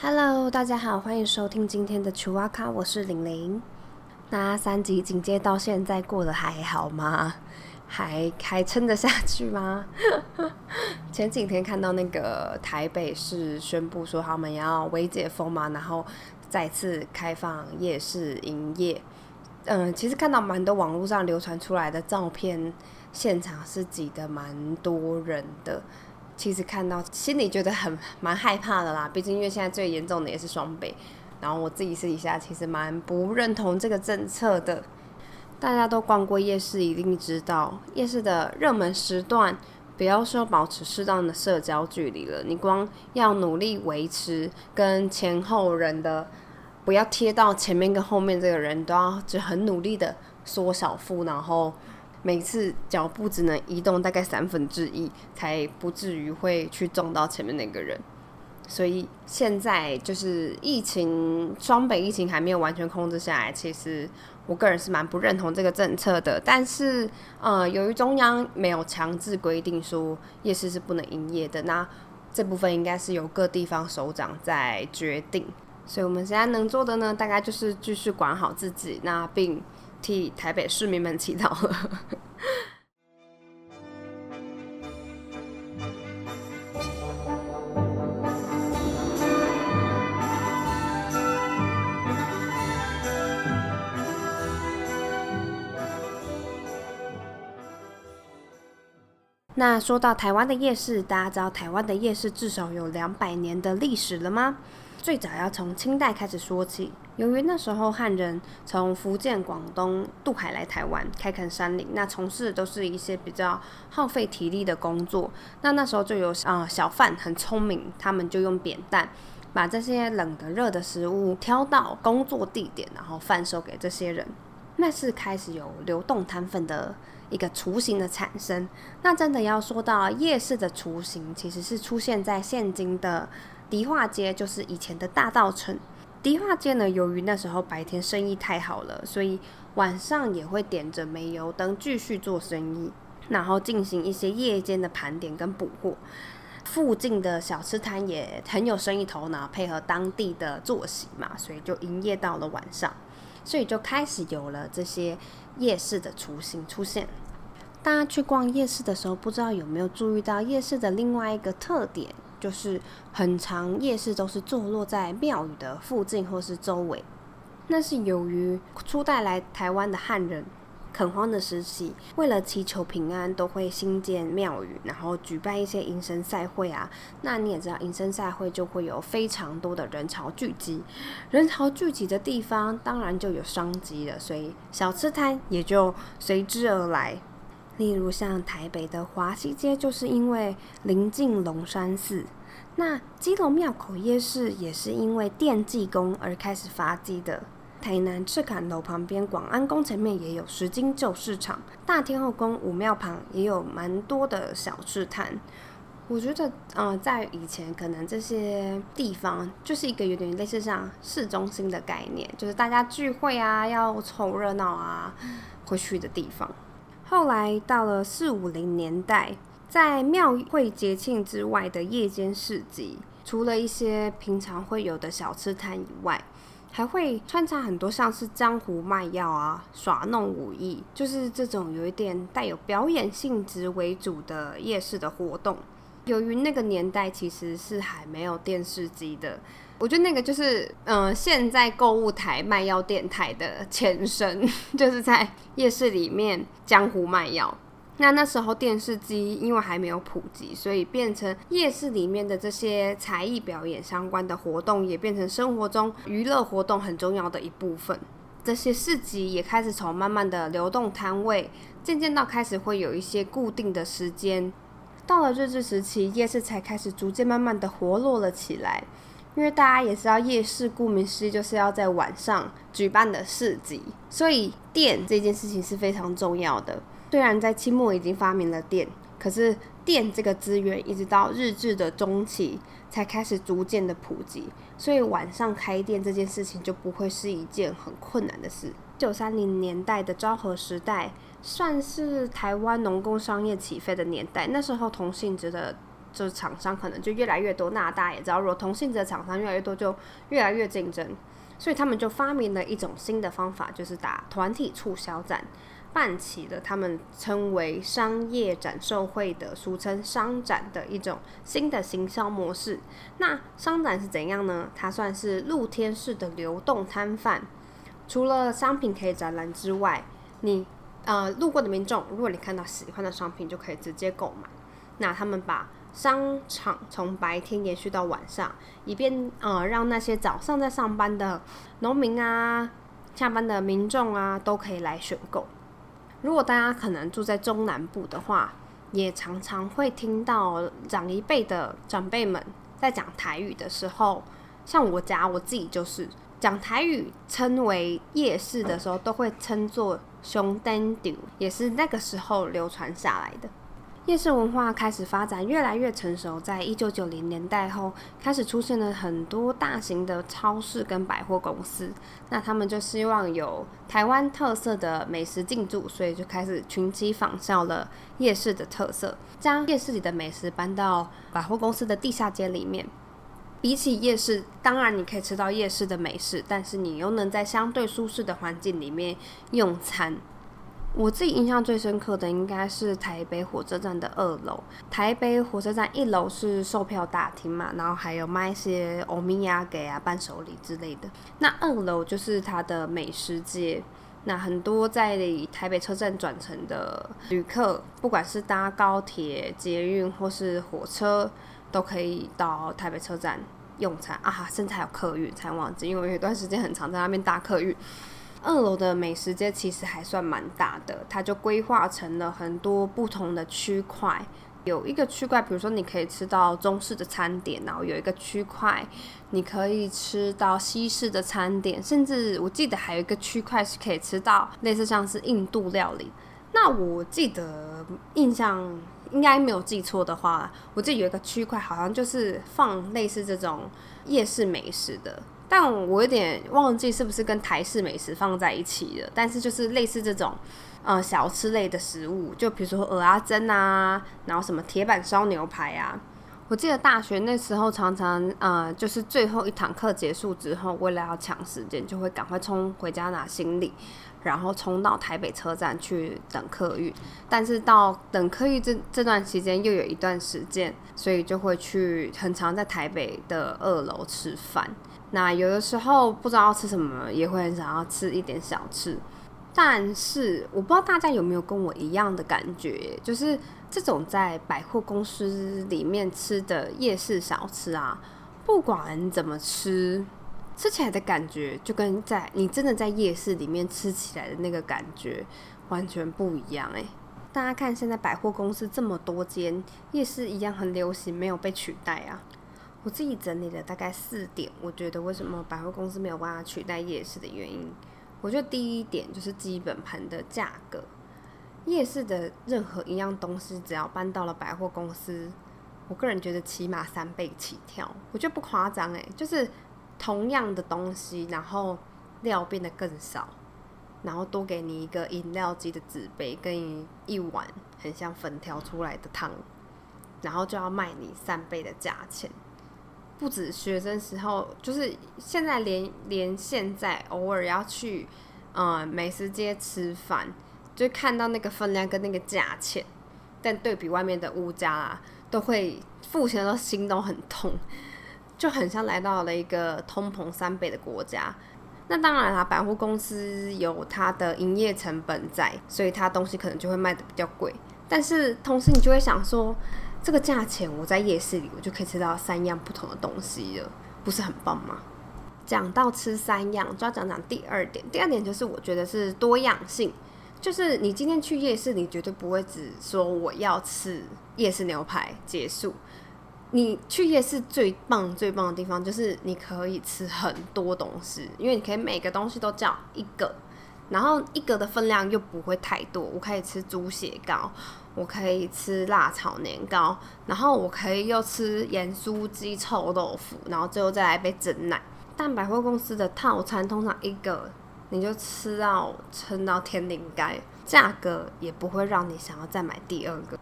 Hello，大家好，欢迎收听今天的曲哇咖，我是玲玲。那三级警戒到现在过得还好吗？还还撑得下去吗？前几天看到那个台北市宣布说他们要微解封嘛，然后再次开放夜市营业。嗯，其实看到蛮多网络上流传出来的照片，现场是挤得蛮多人的。其实看到心里觉得很蛮害怕的啦，毕竟因为现在最严重的也是双北，然后我自己私底下其实蛮不认同这个政策的。大家都逛过夜市，一定知道夜市的热门时段，不要说保持适当的社交距离了，你光要努力维持跟前后人的不要贴到前面跟后面这个人，都要就很努力的缩小腹，然后。每次脚步只能移动大概三分之一，才不至于会去撞到前面那个人。所以现在就是疫情，双北疫情还没有完全控制下来。其实我个人是蛮不认同这个政策的。但是，呃，由于中央没有强制规定说夜市是不能营业的，那这部分应该是由各地方首长在决定。所以我们现在能做的呢，大概就是继续管好自己，那并。替台北市民们祈祷了。那说到台湾的夜市，大家知道台湾的夜市至少有两百年的历史了吗？最早要从清代开始说起。由于那时候汉人从福建、广东渡海来台湾开垦山林，那从事的都是一些比较耗费体力的工作。那那时候就有啊小贩很聪明，他们就用扁担把这些冷的、热的食物挑到工作地点，然后贩售给这些人。那是开始有流动摊贩的一个雏形的产生。那真的要说到夜市的雏形，其实是出现在现今的。迪化街就是以前的大道城。迪化街呢，由于那时候白天生意太好了，所以晚上也会点着煤油灯继续做生意，然后进行一些夜间的盘点跟补货。附近的小吃摊也很有生意头脑，配合当地的作息嘛，所以就营业到了晚上，所以就开始有了这些夜市的雏形出现。大家去逛夜市的时候，不知道有没有注意到夜市的另外一个特点？就是很长夜市都是坐落在庙宇的附近或是周围，那是由于初代来台湾的汉人垦荒的时期，为了祈求平安，都会兴建庙宇，然后举办一些迎神赛会啊。那你也知道，迎神赛会就会有非常多的人潮聚集，人潮聚集的地方当然就有商机了，所以小吃摊也就随之而来。例如像台北的华西街，就是因为临近龙山寺；那基隆庙口夜市也是因为电技工而开始发迹的。台南赤坎楼旁边广安宫前面也有十金旧市场，大天后宫武庙旁也有蛮多的小吃摊。我觉得，嗯，在以前可能这些地方就是一个有点类似像市中心的概念，就是大家聚会啊、要凑热闹啊会去的地方。后来到了四五零年代，在庙会节庆之外的夜间市集，除了一些平常会有的小吃摊以外，还会穿插很多像是江湖卖药啊、耍弄武艺，就是这种有一点带有表演性质为主的夜市的活动。由于那个年代其实是还没有电视机的。我觉得那个就是，嗯，现在购物台卖药电台的前身，就是在夜市里面江湖卖药。那那时候电视机因为还没有普及，所以变成夜市里面的这些才艺表演相关的活动，也变成生活中娱乐活动很重要的一部分。这些市集也开始从慢慢的流动摊位，渐渐到开始会有一些固定的时间。到了日治时期，夜市才开始逐渐慢慢的活络了起来。因为大家也知道，夜市顾名思义就是要在晚上举办的市集，所以电这件事情是非常重要的。虽然在清末已经发明了电，可是电这个资源一直到日治的中期才开始逐渐的普及，所以晚上开店这件事情就不会是一件很困难的事。一九三零年代的昭和时代，算是台湾农工商业起飞的年代，那时候同性质的。就是厂商可能就越来越多。那大家也知道，如果同性质的厂商越来越多，就越来越竞争。所以他们就发明了一种新的方法，就是打团体促销战，办起了他们称为商业展售会的，俗称商展的一种新的行销模式。那商展是怎样呢？它算是露天式的流动摊贩，除了商品可以展览之外，你呃路过的民众，如果你看到喜欢的商品，就可以直接购买。那他们把商场从白天延续到晚上，以便呃让那些早上在上班的农民啊、下班的民众啊都可以来选购。如果大家可能住在中南部的话，也常常会听到长一辈的长辈们在讲台语的时候，像我家我自己就是讲台语，称为夜市的时候，都会称作熊丹丢，也是那个时候流传下来的。夜市文化开始发展，越来越成熟。在一九九零年代后，开始出现了很多大型的超市跟百货公司。那他们就希望有台湾特色的美食进驻，所以就开始群起仿效了夜市的特色，将夜市里的美食搬到百货公司的地下街里面。比起夜市，当然你可以吃到夜市的美食，但是你又能在相对舒适的环境里面用餐。我自己印象最深刻的应该是台北火车站的二楼。台北火车站一楼是售票大厅嘛，然后还有卖一些欧米亚给啊、伴手礼之类的。那二楼就是它的美食街。那很多在台北车站转乘的旅客，不管是搭高铁、捷运或是火车，都可以到台北车站用餐啊。甚至还有客运，才忘记，因为我有一段时间很常在那边搭客运。二楼的美食街其实还算蛮大的，它就规划成了很多不同的区块。有一个区块，比如说你可以吃到中式的餐点，然后有一个区块你可以吃到西式的餐点，甚至我记得还有一个区块是可以吃到类似像是印度料理。那我记得印象应该没有记错的话，我记得有一个区块好像就是放类似这种夜市美食的。但我有点忘记是不是跟台式美食放在一起了，但是就是类似这种，呃，小吃类的食物，就比如说鹅啊蒸啊，然后什么铁板烧牛排啊。我记得大学那时候常常，呃，就是最后一堂课结束之后，为了要抢时间，就会赶快冲回家拿行李，然后冲到台北车站去等客运。但是到等客运这这段期间又有一段时间，所以就会去很常在台北的二楼吃饭。那有的时候不知道吃什么，也会很想要吃一点小吃。但是我不知道大家有没有跟我一样的感觉，就是这种在百货公司里面吃的夜市小吃啊，不管怎么吃，吃起来的感觉就跟在你真的在夜市里面吃起来的那个感觉完全不一样诶，大家看现在百货公司这么多间，夜市一样很流行，没有被取代啊。我自己整理了大概四点，我觉得为什么百货公司没有办法取代夜市的原因。我觉得第一点就是基本盘的价格，夜市的任何一样东西只要搬到了百货公司，我个人觉得起码三倍起跳，我觉得不夸张诶，就是同样的东西，然后料变得更少，然后多给你一个饮料机的纸杯跟一碗很像粉条出来的汤，然后就要卖你三倍的价钱。不止学生时候，就是现在连连现在偶尔要去，呃，美食街吃饭，就看到那个分量跟那个价钱，但对比外面的物价啊，都会付钱的心都很痛，就很像来到了一个通膨三倍的国家。那当然啦，百货公司有它的营业成本在，所以它东西可能就会卖的比较贵。但是同时你就会想说。这个价钱，我在夜市里我就可以吃到三样不同的东西了，不是很棒吗？讲到吃三样，就要讲讲第二点。第二点就是我觉得是多样性，就是你今天去夜市，你绝对不会只说我要吃夜市牛排结束。你去夜市最棒最棒的地方就是你可以吃很多东西，因为你可以每个东西都叫一个。然后一个的分量又不会太多，我可以吃猪血糕，我可以吃辣炒年糕，然后我可以又吃盐酥鸡、臭豆腐，然后最后再来一杯整奶。但百货公司的套餐通常一个你就吃到撑到天灵盖，价格也不会让你想要再买第二个。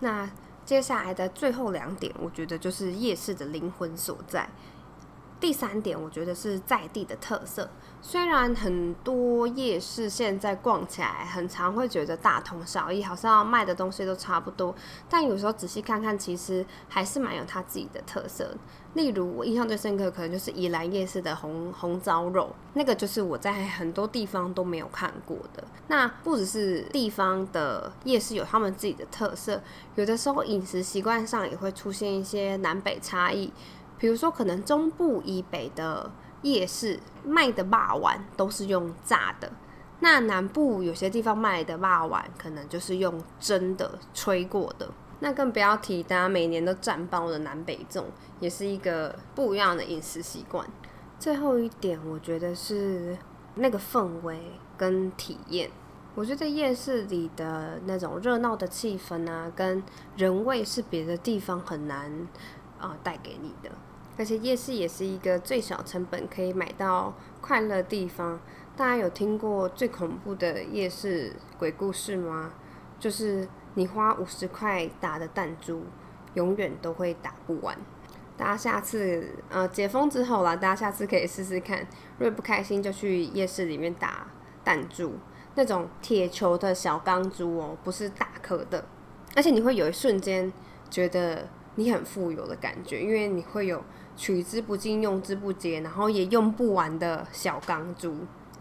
那接下来的最后两点，我觉得就是夜市的灵魂所在。第三点，我觉得是在地的特色。虽然很多夜市现在逛起来很常会觉得大同小异，好像卖的东西都差不多，但有时候仔细看看，其实还是蛮有它自己的特色。例如，我印象最深刻可能就是宜兰夜市的红红糟肉，那个就是我在很多地方都没有看过的。那不只是地方的夜市有他们自己的特色，有的时候饮食习惯上也会出现一些南北差异。比如说，可能中部以北的夜市卖的霸丸都是用炸的，那南部有些地方卖的霸丸可能就是用蒸的、吹过的。那更不要提大家每年都战爆的南北粽，也是一个不一样的饮食习惯。最后一点，我觉得是那个氛围跟体验。我觉得夜市里的那种热闹的气氛啊，跟人味是别的地方很难啊带给你的。而且夜市也是一个最小成本可以买到快乐地方。大家有听过最恐怖的夜市鬼故事吗？就是你花五十块打的弹珠，永远都会打不完。大家下次呃解封之后啦，大家下次可以试试看。如果不开心，就去夜市里面打弹珠，那种铁球的小钢珠哦，不是大颗的。而且你会有一瞬间觉得你很富有的感觉，因为你会有。取之不尽，用之不竭，然后也用不完的小钢珠，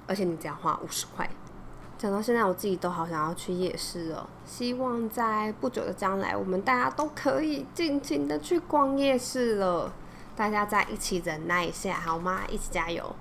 而且你只要花五十块。讲到现在，我自己都好想要去夜市哦。希望在不久的将来，我们大家都可以尽情的去逛夜市了。大家再一起忍耐一下，好吗？一起加油！